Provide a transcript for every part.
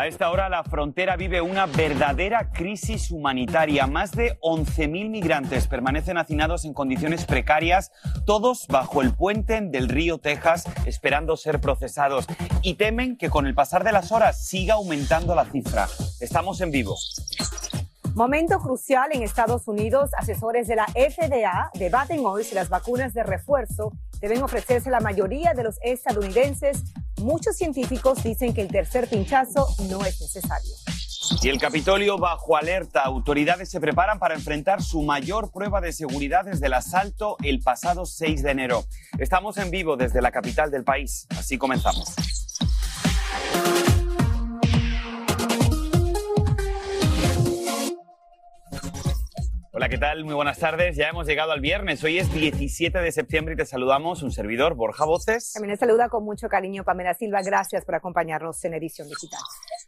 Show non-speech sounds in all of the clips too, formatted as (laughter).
A esta hora la frontera vive una verdadera crisis humanitaria. Más de 11.000 migrantes permanecen hacinados en condiciones precarias, todos bajo el puente del río Texas, esperando ser procesados. Y temen que con el pasar de las horas siga aumentando la cifra. Estamos en vivo. Momento crucial en Estados Unidos. Asesores de la FDA debaten hoy si las vacunas de refuerzo deben ofrecerse a la mayoría de los estadounidenses Muchos científicos dicen que el tercer pinchazo no es necesario. Y el Capitolio bajo alerta. Autoridades se preparan para enfrentar su mayor prueba de seguridad desde el asalto el pasado 6 de enero. Estamos en vivo desde la capital del país. Así comenzamos. Hola, ¿qué tal? Muy buenas tardes. Ya hemos llegado al viernes. Hoy es 17 de septiembre y te saludamos un servidor, Borja Voces. También te saluda con mucho cariño Pamela Silva. Gracias por acompañarnos en Edición Digital.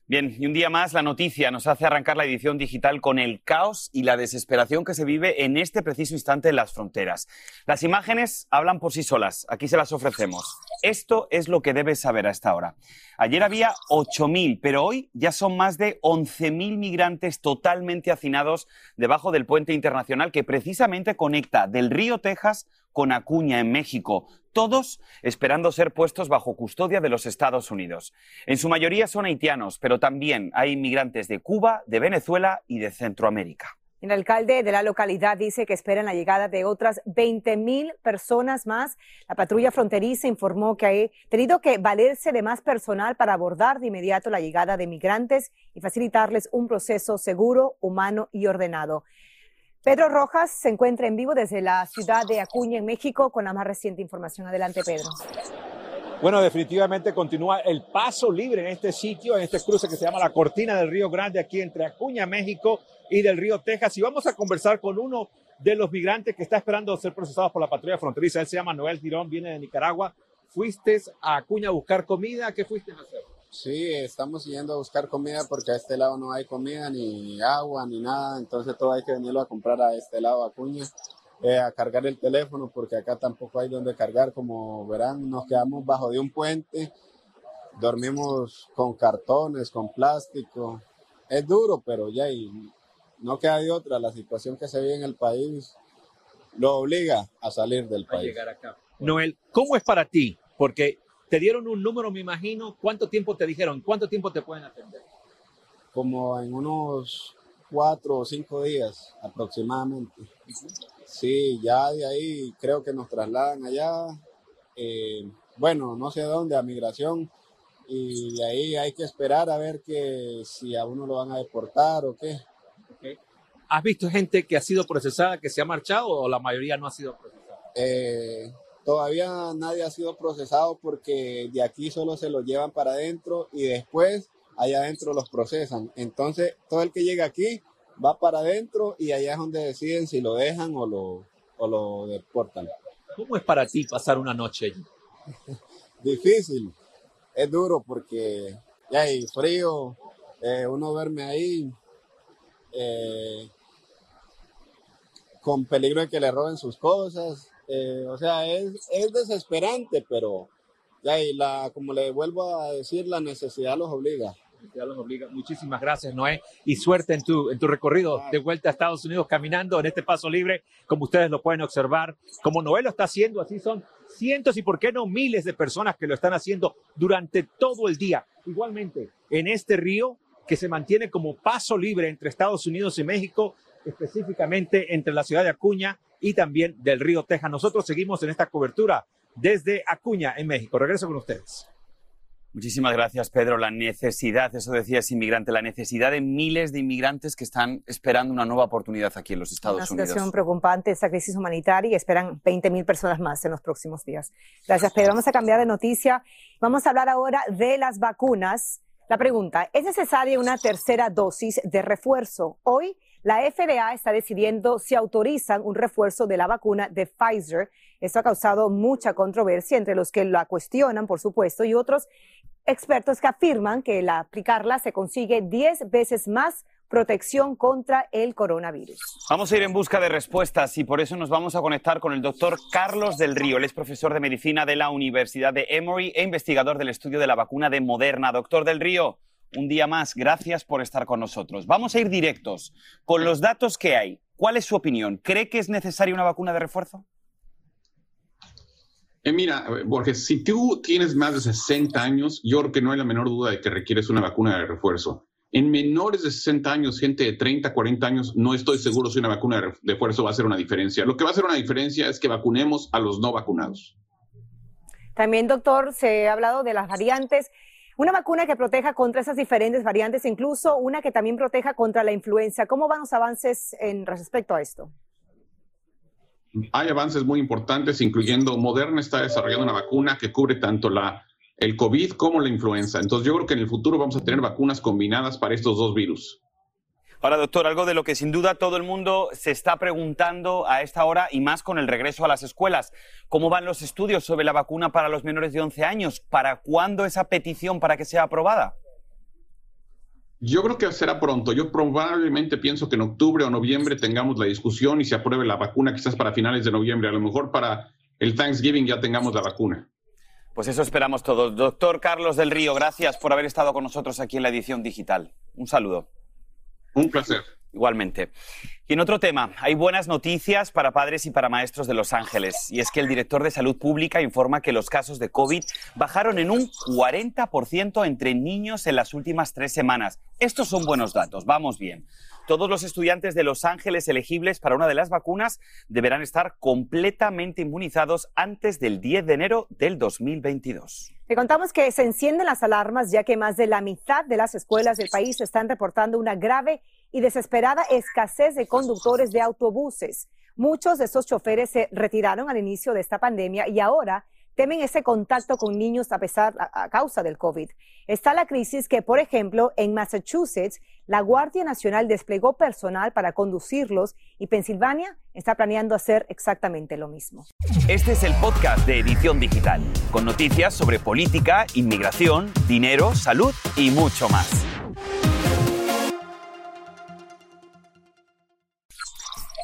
Bien, y un día más la noticia nos hace arrancar la edición digital con el caos y la desesperación que se vive en este preciso instante en las fronteras. Las imágenes hablan por sí solas. Aquí se las ofrecemos. Esto es lo que debes saber a esta hora. Ayer había 8.000, pero hoy ya son más de 11.000 migrantes totalmente hacinados debajo del puente internacional que precisamente conecta del río Texas con Acuña en México, todos esperando ser puestos bajo custodia de los Estados Unidos. En su mayoría son haitianos, pero también hay inmigrantes de Cuba, de Venezuela y de Centroamérica. El alcalde de la localidad dice que esperan la llegada de otras 20 mil personas más. La patrulla fronteriza informó que ha tenido que valerse de más personal para abordar de inmediato la llegada de migrantes y facilitarles un proceso seguro, humano y ordenado. Pedro Rojas se encuentra en vivo desde la ciudad de Acuña, en México, con la más reciente información. Adelante, Pedro. Bueno, definitivamente continúa el paso libre en este sitio, en este cruce que se llama la Cortina del Río Grande, aquí entre Acuña, México y del Río Texas. Y vamos a conversar con uno de los migrantes que está esperando ser procesados por la patrulla fronteriza. Él se llama Noel Girón, viene de Nicaragua. ¿Fuiste a Acuña a buscar comida? ¿Qué fuiste a hacer? Sí, estamos yendo a buscar comida porque a este lado no hay comida, ni agua, ni nada. Entonces todo hay que venirlo a comprar a este lado, a Acuña. Eh, a cargar el teléfono porque acá tampoco hay donde cargar. Como verán, nos quedamos bajo de un puente, dormimos con cartones, con plástico. Es duro, pero ya y no queda de otra. La situación que se vive en el país lo obliga a salir del país. llegar acá. Noel, ¿cómo es para ti? Porque te dieron un número, me imagino. ¿Cuánto tiempo te dijeron? ¿Cuánto tiempo te pueden atender? Como en unos cuatro o cinco días aproximadamente. Sí, ya de ahí creo que nos trasladan allá, eh, bueno, no sé dónde, a migración, y de ahí hay que esperar a ver que si a uno lo van a deportar o qué. ¿Has visto gente que ha sido procesada, que se ha marchado o la mayoría no ha sido procesada? Eh, todavía nadie ha sido procesado porque de aquí solo se lo llevan para adentro y después allá adentro los procesan. Entonces, todo el que llega aquí va para adentro y allá es donde deciden si lo dejan o lo, o lo deportan. ¿Cómo es para ti pasar una noche allí? (laughs) Difícil, es duro porque ya hay frío, eh, uno duerme ahí eh, con peligro de que le roben sus cosas, eh, o sea, es, es desesperante, pero ya y la, como le vuelvo a decir, la necesidad los obliga los obliga. Muchísimas gracias, Noé, y suerte en tu, en tu recorrido de vuelta a Estados Unidos caminando en este paso libre, como ustedes lo pueden observar, como Noé lo está haciendo, así son cientos y por qué no miles de personas que lo están haciendo durante todo el día. Igualmente, en este río que se mantiene como paso libre entre Estados Unidos y México, específicamente entre la ciudad de Acuña y también del río Texas. Nosotros seguimos en esta cobertura desde Acuña, en México. Regreso con ustedes. Muchísimas gracias, Pedro. La necesidad, eso decía ese inmigrante, la necesidad de miles de inmigrantes que están esperando una nueva oportunidad aquí en los Estados Unidos. Una situación preocupante, esta crisis humanitaria y esperan 20.000 personas más en los próximos días. Gracias, Pedro. Vamos a cambiar de noticia. Vamos a hablar ahora de las vacunas. La pregunta, ¿es necesaria una tercera dosis de refuerzo? Hoy la FDA está decidiendo si autorizan un refuerzo de la vacuna de Pfizer. Esto ha causado mucha controversia entre los que la cuestionan, por supuesto, y otros expertos que afirman que al aplicarla se consigue 10 veces más protección contra el coronavirus. Vamos a ir en busca de respuestas y por eso nos vamos a conectar con el doctor Carlos del Río. Él es profesor de medicina de la Universidad de Emory e investigador del estudio de la vacuna de Moderna. Doctor del Río, un día más, gracias por estar con nosotros. Vamos a ir directos con los datos que hay. ¿Cuál es su opinión? ¿Cree que es necesaria una vacuna de refuerzo? Eh, mira, Borges, si tú tienes más de 60 años, yo creo que no hay la menor duda de que requieres una vacuna de refuerzo. En menores de 60 años, gente de 30, 40 años, no estoy seguro si una vacuna de refuerzo va a hacer una diferencia. Lo que va a hacer una diferencia es que vacunemos a los no vacunados. También, doctor, se ha hablado de las variantes. Una vacuna que proteja contra esas diferentes variantes, incluso una que también proteja contra la influenza. ¿Cómo van los avances en respecto a esto? Hay avances muy importantes, incluyendo Moderna está desarrollando una vacuna que cubre tanto el COVID como la influenza. Entonces yo creo que en el futuro vamos a tener vacunas combinadas para estos dos virus. Ahora, doctor, algo de lo que sin duda todo el mundo se está preguntando a esta hora y más con el regreso a las escuelas. ¿Cómo van los estudios sobre la vacuna para los menores de 11 años? ¿Para cuándo esa petición para que sea aprobada? Yo creo que será pronto. Yo probablemente pienso que en octubre o noviembre tengamos la discusión y se apruebe la vacuna quizás para finales de noviembre. A lo mejor para el Thanksgiving ya tengamos la vacuna. Pues eso esperamos todos. Doctor Carlos del Río, gracias por haber estado con nosotros aquí en la edición digital. Un saludo. Un placer. Igualmente. Y en otro tema, hay buenas noticias para padres y para maestros de Los Ángeles. Y es que el director de Salud Pública informa que los casos de COVID bajaron en un 40% entre niños en las últimas tres semanas. Estos son buenos datos, vamos bien. Todos los estudiantes de Los Ángeles elegibles para una de las vacunas deberán estar completamente inmunizados antes del 10 de enero del 2022. Le contamos que se encienden las alarmas ya que más de la mitad de las escuelas del país están reportando una grave y desesperada escasez de conductores de autobuses. Muchos de estos choferes se retiraron al inicio de esta pandemia y ahora temen ese contacto con niños a pesar a, causa del COVID. Está la crisis que, por ejemplo, en Massachusetts, la Guardia Nacional desplegó personal para conducirlos y Pensilvania está planeando hacer exactamente lo mismo. Este es el podcast de Edición Digital, con noticias sobre política, inmigración, dinero, salud y mucho más.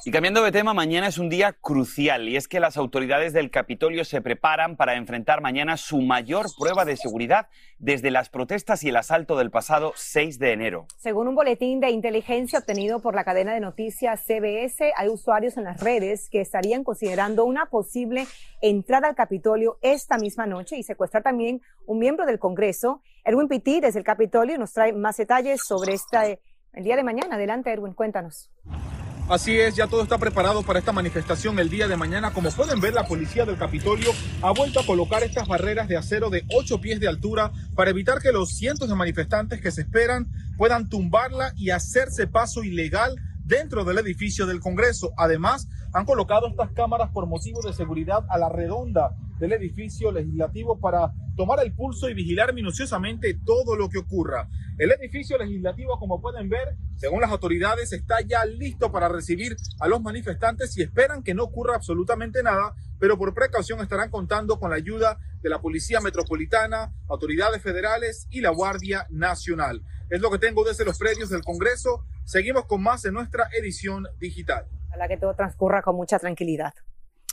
Y cambiando de tema, mañana es un día crucial y es que las autoridades del Capitolio se preparan para enfrentar mañana su mayor prueba de seguridad desde las protestas y el asalto del pasado 6 de enero. Según un boletín de inteligencia obtenido por la cadena de noticias CBS, hay usuarios en las redes que estarían considerando una posible entrada al Capitolio esta misma noche y secuestrar también un miembro del Congreso. Erwin Pitti desde el Capitolio nos trae más detalles sobre este el día de mañana. Adelante, Erwin, cuéntanos. Así es, ya todo está preparado para esta manifestación el día de mañana. Como pueden ver, la policía del Capitolio ha vuelto a colocar estas barreras de acero de 8 pies de altura para evitar que los cientos de manifestantes que se esperan puedan tumbarla y hacerse paso ilegal dentro del edificio del Congreso. Además, han colocado estas cámaras por motivo de seguridad a la redonda del edificio legislativo para tomar el pulso y vigilar minuciosamente todo lo que ocurra. El edificio legislativo, como pueden ver, según las autoridades, está ya listo para recibir a los manifestantes y esperan que no ocurra absolutamente nada, pero por precaución estarán contando con la ayuda de la Policía Metropolitana, autoridades federales y la Guardia Nacional. Es lo que tengo desde los predios del Congreso. Seguimos con más en nuestra edición digital. Ojalá que todo transcurra con mucha tranquilidad.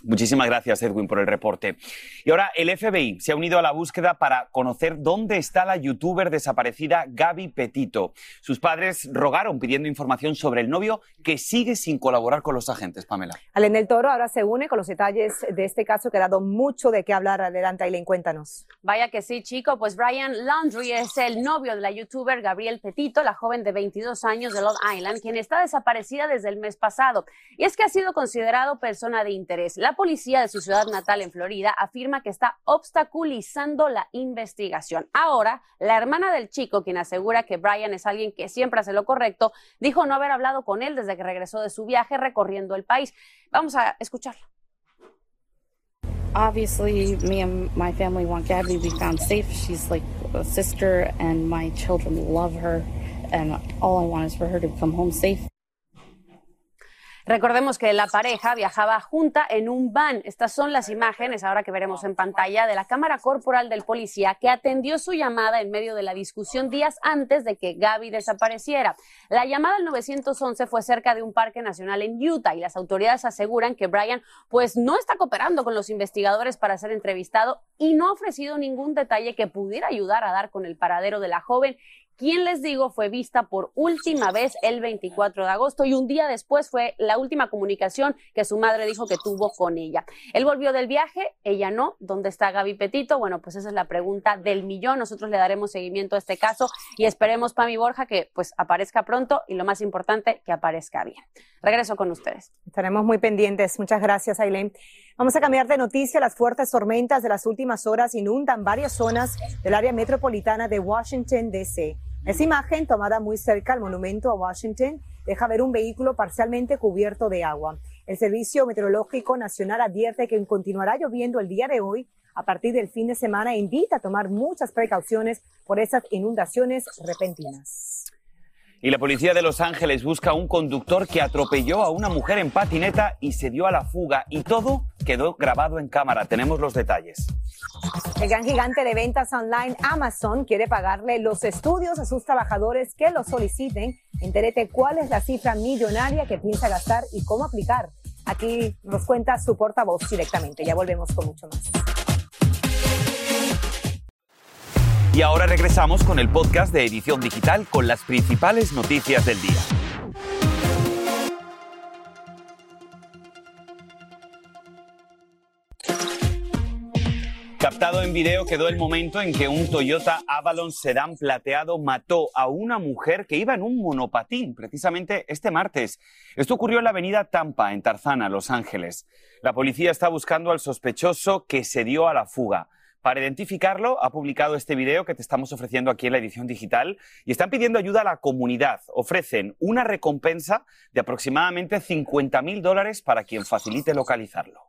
Muchísimas gracias, Edwin, por el reporte. Y ahora el FBI se ha unido a la búsqueda para conocer dónde está la youtuber desaparecida Gaby Petito. Sus padres rogaron pidiendo información sobre el novio que sigue sin colaborar con los agentes, Pamela. Alen del Toro ahora se une con los detalles de este caso que ha dado mucho de qué hablar. Adelante, Aileen, cuéntanos. Vaya que sí, chico. Pues Brian Laundry es el novio de la youtuber Gabriel Petito, la joven de 22 años de Long Island, quien está desaparecida desde el mes pasado. Y es que ha sido considerado persona de interés. La policía de su ciudad natal en Florida afirma que está obstaculizando la investigación. Ahora, la hermana del chico, quien asegura que Brian es alguien que siempre hace lo correcto, dijo no haber hablado con él desde que regresó de su viaje recorriendo el país. Vamos a escucharlo. Obviously, me and my family want Gabby to be found safe. She's like a sister, and my children love her, and all I want is for her to come home safe. Recordemos que la pareja viajaba junta en un van. Estas son las imágenes, ahora que veremos en pantalla, de la cámara corporal del policía que atendió su llamada en medio de la discusión días antes de que Gaby desapareciera. La llamada al 911 fue cerca de un parque nacional en Utah y las autoridades aseguran que Brian pues no está cooperando con los investigadores para ser entrevistado y no ha ofrecido ningún detalle que pudiera ayudar a dar con el paradero de la joven quien les digo fue vista por última vez el 24 de agosto y un día después fue la última comunicación que su madre dijo que tuvo con ella. Él volvió del viaje, ella no. ¿Dónde está Gaby Petito? Bueno, pues esa es la pregunta del millón. Nosotros le daremos seguimiento a este caso y esperemos, Pami Borja, que pues aparezca pronto y lo más importante, que aparezca bien. Regreso con ustedes. Estaremos muy pendientes. Muchas gracias, Ailén. Vamos a cambiar de noticia. Las fuertes tormentas de las últimas horas inundan varias zonas del área metropolitana de Washington, D.C. Esa imagen, tomada muy cerca al monumento a Washington, deja ver un vehículo parcialmente cubierto de agua. El Servicio Meteorológico Nacional advierte que continuará lloviendo el día de hoy a partir del fin de semana invita a tomar muchas precauciones por esas inundaciones repentinas. Y la policía de Los Ángeles busca a un conductor que atropelló a una mujer en patineta y se dio a la fuga. Y todo quedó grabado en cámara. Tenemos los detalles. El gran gigante de ventas online Amazon quiere pagarle los estudios a sus trabajadores que lo soliciten. Entérete cuál es la cifra millonaria que piensa gastar y cómo aplicar. Aquí nos cuenta su portavoz directamente. Ya volvemos con mucho más. Y ahora regresamos con el podcast de Edición Digital con las principales noticias del día. Captado en video quedó el momento en que un Toyota Avalon sedán plateado mató a una mujer que iba en un monopatín, precisamente este martes. Esto ocurrió en la avenida Tampa, en Tarzana, Los Ángeles. La policía está buscando al sospechoso que se dio a la fuga. Para identificarlo, ha publicado este video que te estamos ofreciendo aquí en la edición digital y están pidiendo ayuda a la comunidad. Ofrecen una recompensa de aproximadamente 50 mil dólares para quien facilite localizarlo.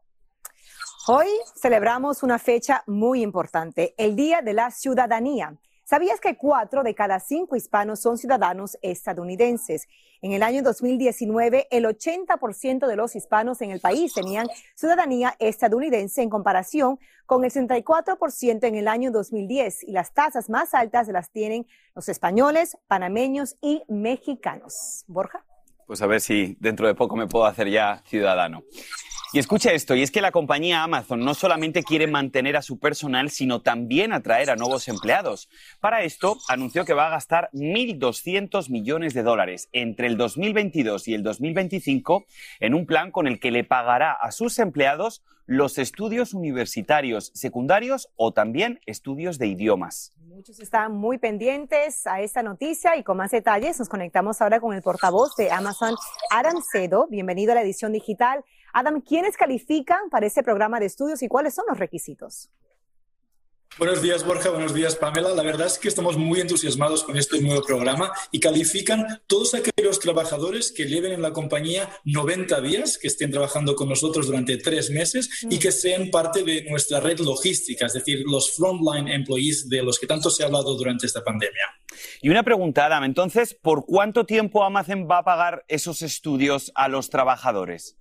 Hoy celebramos una fecha muy importante, el Día de la Ciudadanía. ¿Sabías que cuatro de cada cinco hispanos son ciudadanos estadounidenses? En el año 2019, el 80% de los hispanos en el país tenían ciudadanía estadounidense en comparación con el 64% en el año 2010 y las tasas más altas las tienen los españoles, panameños y mexicanos. Borja. Pues a ver si dentro de poco me puedo hacer ya ciudadano. Y escucha esto, y es que la compañía Amazon no solamente quiere mantener a su personal, sino también atraer a nuevos empleados. Para esto, anunció que va a gastar 1.200 millones de dólares entre el 2022 y el 2025 en un plan con el que le pagará a sus empleados los estudios universitarios secundarios o también estudios de idiomas. Muchos están muy pendientes a esta noticia y con más detalles nos conectamos ahora con el portavoz de Amazon, Adam Cedo. Bienvenido a la edición digital. Adam, ¿quiénes califican para este programa de estudios y cuáles son los requisitos? Buenos días, Borja. Buenos días, Pamela. La verdad es que estamos muy entusiasmados con este nuevo programa y califican todos aquellos trabajadores que lleven en la compañía 90 días, que estén trabajando con nosotros durante tres meses y que sean parte de nuestra red logística, es decir, los frontline employees de los que tanto se ha hablado durante esta pandemia. Y una pregunta, Adam. Entonces, ¿por cuánto tiempo Amazon va a pagar esos estudios a los trabajadores?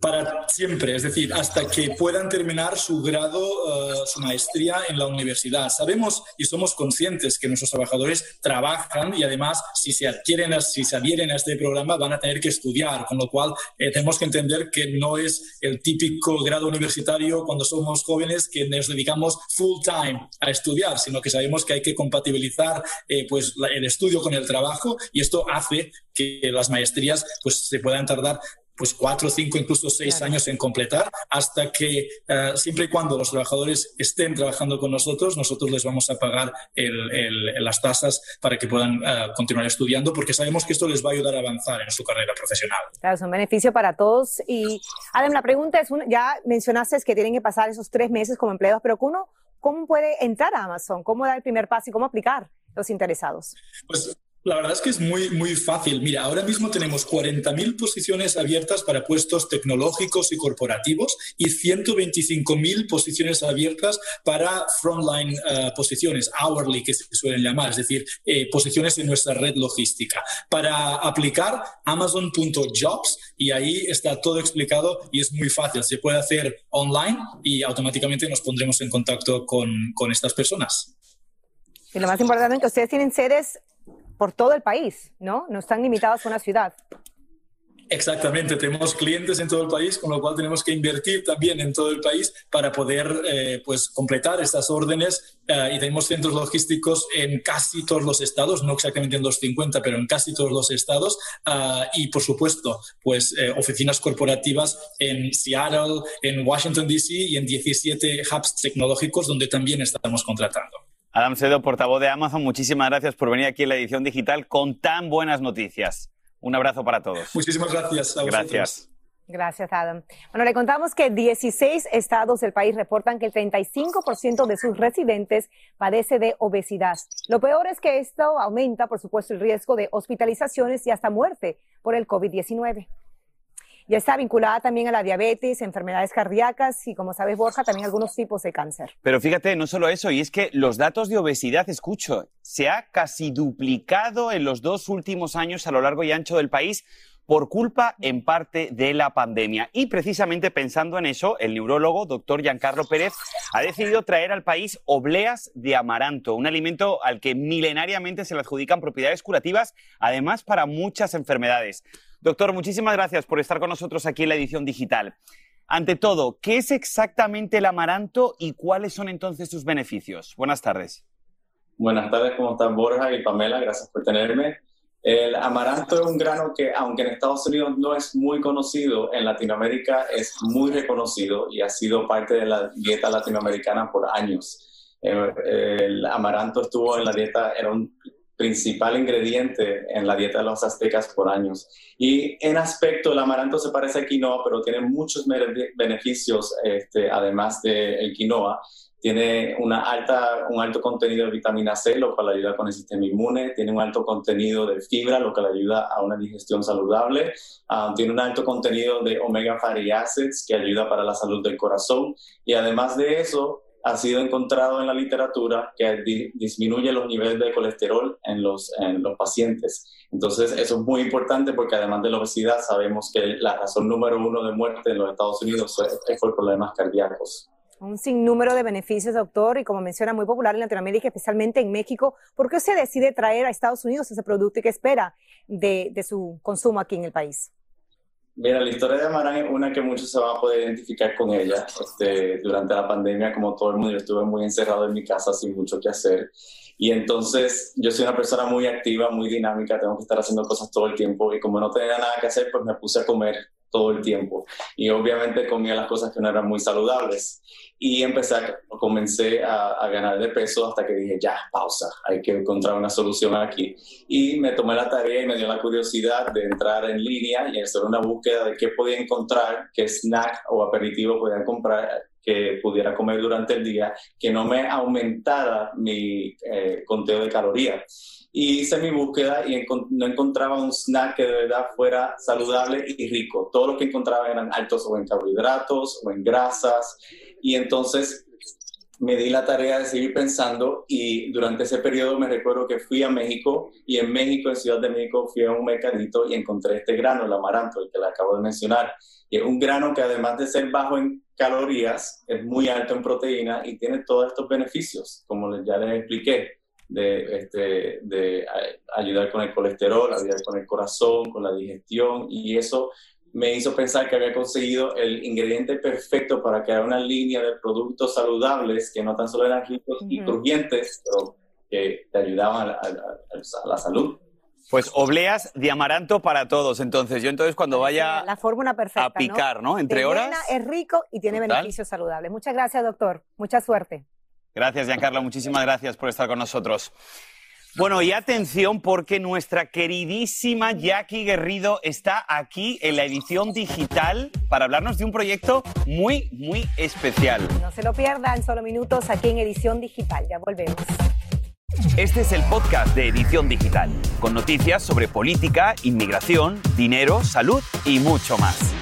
Para siempre, es decir, hasta que puedan terminar su grado, eh, su maestría en la universidad. Sabemos y somos conscientes que nuestros trabajadores trabajan y además si se adquieren, si se adhieren a este programa van a tener que estudiar, con lo cual eh, tenemos que entender que no es el típico grado universitario cuando somos jóvenes que nos dedicamos full time a estudiar, sino que sabemos que hay que compatibilizar eh, pues el estudio con el trabajo y esto hace que las maestrías pues se puedan tardar pues cuatro, cinco, incluso seis años en completar, hasta que eh, siempre y cuando los trabajadores estén trabajando con nosotros, nosotros les vamos a pagar las tasas para que puedan eh, continuar estudiando, porque sabemos que esto les va a ayudar a avanzar en su carrera profesional. Claro, es un beneficio para todos. Y Adam, la pregunta es, ya mencionaste que tienen que pasar esos tres meses como empleados, pero uno, ¿cómo puede entrar a Amazon? ¿Cómo dar el primer paso y cómo aplicar los interesados? Pues La verdad es que es muy, muy fácil. Mira, ahora mismo tenemos 40.000 posiciones abiertas para puestos tecnológicos y corporativos y 125.000 posiciones abiertas para frontline eh, posiciones, hourly que se suelen llamar, es decir, eh, posiciones en nuestra red logística. Para aplicar, amazon.jobs y ahí está todo explicado y es muy fácil. Se puede hacer online y automáticamente nos pondremos en contacto con, con estas personas. Y lo más importante es que ustedes tienen sedes por todo el país, ¿no? No están limitados a una ciudad. Exactamente, tenemos clientes en todo el país, con lo cual tenemos que invertir también en todo el país para poder eh, pues, completar estas órdenes eh, y tenemos centros logísticos en casi todos los estados, no exactamente en los 50, pero en casi todos los estados eh, y por supuesto pues oficinas corporativas en Seattle, en Washington DC y en 17 hubs tecnológicos donde también estamos contratando. Adam Sedo, portavoz de Amazon, muchísimas gracias por venir aquí en la edición digital con tan buenas noticias. Un abrazo para todos. Muchísimas gracias. A gracias. Gracias, Adam. Bueno, le contamos que 16 estados del país reportan que el 35% de sus residentes padece de obesidad. Lo peor es que esto aumenta, por supuesto, el riesgo de hospitalizaciones y hasta muerte por el COVID-19 ya está vinculada también a la diabetes, enfermedades cardíacas y, como sabes, Borja, también algunos tipos de cáncer. Pero fíjate, no solo eso, y es que los datos de obesidad, escucho, se ha casi duplicado en los dos últimos años a lo largo y ancho del país por culpa en parte de la pandemia. Y precisamente pensando en eso, el neurólogo doctor Giancarlo Pérez ha decidido traer al país obleas de amaranto, un alimento al que milenariamente se le adjudican propiedades curativas, además para muchas enfermedades. Doctor, muchísimas gracias por estar con nosotros aquí en la edición digital. Ante todo, ¿qué es exactamente el amaranto y cuáles son entonces sus beneficios? Buenas tardes. Buenas tardes, ¿cómo están Borja y Pamela? Gracias por tenerme. El amaranto es un grano que, aunque en Estados Unidos no es muy conocido, en Latinoamérica es muy reconocido y ha sido parte de la dieta latinoamericana por años. Eh, el amaranto estuvo en la dieta, era un principal ingrediente en la dieta de los aztecas por años. Y en aspecto, el amaranto se parece a quinoa, pero tiene muchos beneficios, este, además del quinoa. Tiene una alta, un alto contenido de vitamina C, lo cual ayuda con el sistema inmune. Tiene un alto contenido de fibra, lo le ayuda a una digestión saludable. Ah, tiene un alto contenido de omega fatty acids, que ayuda para la salud del corazón. Y además de eso, ha sido encontrado en la literatura que disminuye los niveles de colesterol en los, en los pacientes. Entonces, eso es muy importante porque además de la obesidad, sabemos que la razón número uno de muerte en los Estados Unidos es por problemas cardíacos. Un sinnúmero de beneficios, doctor, y como menciona, muy popular en Latinoamérica, especialmente en México. ¿Por qué se decide traer a Estados Unidos ese producto y qué espera de, de su consumo aquí en el país? Mira, la historia de Amarán es una que muchos se van a poder identificar con ella. Este, durante la pandemia, como todo el mundo, yo estuve muy encerrado en mi casa sin mucho que hacer. Y entonces yo soy una persona muy activa, muy dinámica, tengo que estar haciendo cosas todo el tiempo. Y como no tenía nada que hacer, pues me puse a comer todo el tiempo. Y obviamente comía las cosas que no eran muy saludables. Y empecé comencé a, a, ganar de peso hasta que dije, ya, pausa, hay que encontrar una solución aquí. Y me tomé la tarea y me dio la curiosidad de entrar en línea y hacer una búsqueda de qué podía encontrar, qué snack o aperitivo podía comprar que pudiera comer durante el día, que no me aumentara mi eh, conteo de calorías y hice mi búsqueda y no encontraba un snack que de verdad fuera saludable y rico. Todo lo que encontraba eran altos o en carbohidratos o en grasas. Y entonces me di la tarea de seguir pensando y durante ese periodo me recuerdo que fui a México y en México, en Ciudad de México, fui a un mercadito y encontré este grano, el amaranto, el que le acabo de mencionar. Y es un grano que además de ser bajo en calorías, es muy alto en proteína y tiene todos estos beneficios, como ya les expliqué de, este, de ayudar con el colesterol, ayudar con el corazón, con la digestión y eso me hizo pensar que había conseguido el ingrediente perfecto para crear una línea de productos saludables que no tan solo eran ricos y crujientes, pero que te ayudaban a, la salud. Pues obleas de amaranto para todos. Entonces, yo entonces cuando vaya la fórmula perfecta, a picar, ¿no? Entre horas. Es rico y tiene beneficios saludables. Muchas gracias, doctor. Mucha suerte. Gracias, Giancarlo. Muchísimas gracias por estar con nosotros. Bueno, y atención porque nuestra queridísima Jackie Guerrido está aquí en la edición digital para hablarnos de un proyecto muy, muy especial. No se lo pierdan, solo minutos aquí en edición digital. Ya volvemos. Este es el podcast de Edición Digital, con noticias sobre política, inmigración, dinero, salud y mucho más.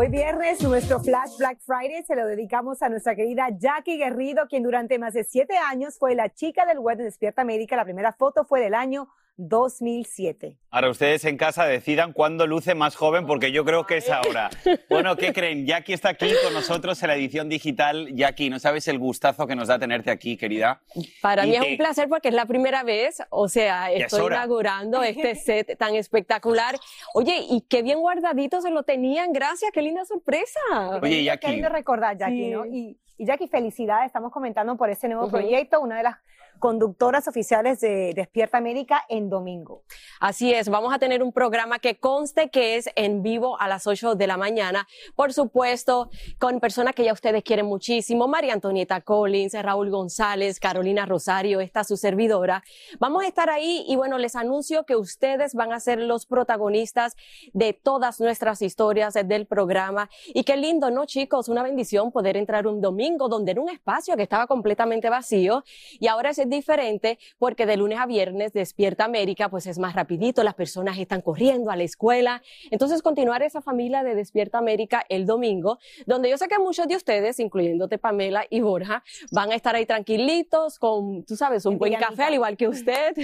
Hoy viernes, nuestro Flash Black Friday se lo dedicamos a nuestra querida Jackie Guerrido, quien durante más de siete años fue la chica del web de Despierta América. La primera foto fue del año 2007. Ahora ustedes en casa decidan cuándo luce más joven, porque yo creo que es ahora. Bueno, ¿qué creen? Jackie está aquí con nosotros en la edición digital. Jackie, no sabes el gustazo que nos da tenerte aquí, querida. Para Y mí es que- un placer porque es la primera vez, o sea, es estoy hora. inaugurando este set tan espectacular. Oye, y qué bien guardadito se lo tenían, gracias, qué linda sorpresa. Oye, Qué Jackie. lindo recordar, Jackie, Sí. ¿no? Y, y Jackie, felicidades, estamos comentando por ese nuevo proyecto, una de las conductoras oficiales de Despierta América en domingo. Así es, vamos a tener un programa que conste que es en vivo a las 8 de la mañana, por supuesto, con personas que ya ustedes quieren muchísimo, María Antonieta Collins, Raúl González, Carolina Rosario, esta su servidora. Vamos a estar ahí y bueno, les anuncio que ustedes van a ser los protagonistas de todas nuestras historias del programa y qué lindo, ¿no, chicos? Una bendición poder entrar un domingo donde era un espacio que estaba completamente vacío y ahora es diferente porque de lunes a viernes despierta América, pues es más rapidito, las personas están corriendo a la escuela. Entonces continuar esa familia de Despierta América el domingo, donde yo sé que muchos de ustedes, incluyéndote Pamela y Borja, van a estar ahí tranquilitos con, tú sabes, un buen café al igual que usted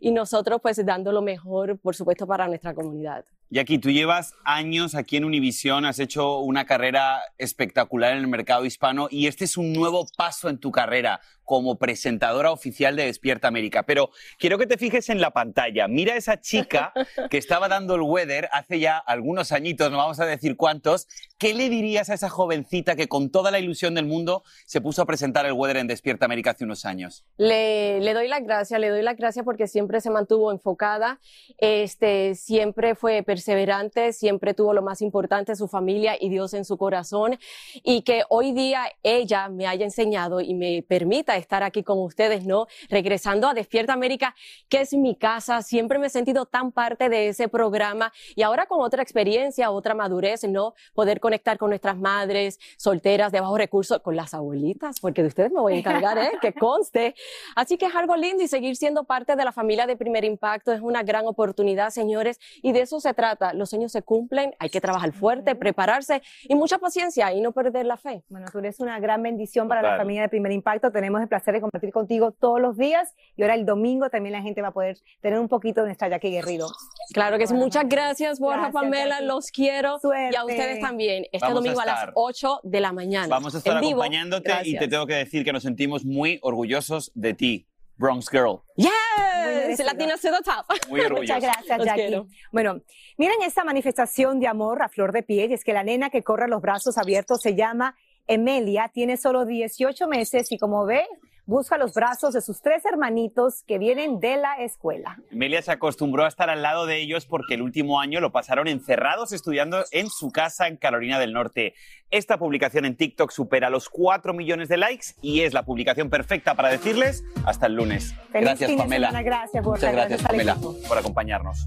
y nosotros pues dando lo mejor, por supuesto, para nuestra comunidad. Jackie, tú llevas años aquí en Univisión, has hecho una carrera espectacular en el mercado hispano y este es un nuevo paso en tu carrera como presentadora oficial de Despierta América. Pero quiero que te fijes en la pantalla. Mira esa chica que estaba dando el weather hace ya algunos añitos, no vamos a decir cuántos. ¿Qué le dirías a esa jovencita que con toda la ilusión del mundo se puso a presentar el weather en Despierta América hace unos años? Le, le doy las gracias, le doy las gracias porque siempre se mantuvo enfocada, este, siempre fue perseverante, siempre tuvo lo más importante, su familia y Dios en su corazón, y que hoy día ella me haya enseñado y me permita estar aquí con ustedes, ¿no? Regresando a Despierta América, que es mi casa, siempre me he sentido tan parte de ese programa y ahora con otra experiencia, otra madurez, ¿no? Poder conectar con nuestras madres solteras de bajos recursos, con las abuelitas, porque de ustedes me voy a encargar, ¿eh? Que conste. Así que es algo lindo y seguir siendo parte de la familia de Primer Impacto es una gran oportunidad, señores, y de eso se trata. Los sueños se cumplen, hay que trabajar fuerte, prepararse y mucha paciencia y no perder la fe. Bueno, tú eres una gran bendición para la familia de Primer Impacto. Tenemos placer de compartir contigo todos los días y ahora el domingo también la gente va a poder tener un poquito de nuestra Jackie Guerrido. Claro que sí. Muchas gracias, Borja, Gracias, Pamela. Jackie. Los quiero. Suerte. Y a ustedes también. Este Vamos a domingo a, las estar. 8 de la mañana. Vamos a estar en vivo. acompañándote y te tengo que decir que nos sentimos muy orgullosos de ti, Bronx Girl. Yes. Latina to the top. Muy. Muchas gracias, Jackie. Bueno, miren esta manifestación de amor a flor de piel. y Es que la nena que corre a los brazos abiertos se llama Emelia, tiene solo 18 meses y como ve, busca los brazos de sus tres hermanitos que vienen de la escuela. Melia se acostumbró a estar al lado de ellos porque el último año lo pasaron encerrados estudiando en su casa en Carolina del Norte. Esta publicación en TikTok supera los 4 millones de likes y es la publicación perfecta para decirles hasta el lunes. Feliz gracias, Pamela. semana, gracias, Muchas gracias, Pamela, por acompañarnos.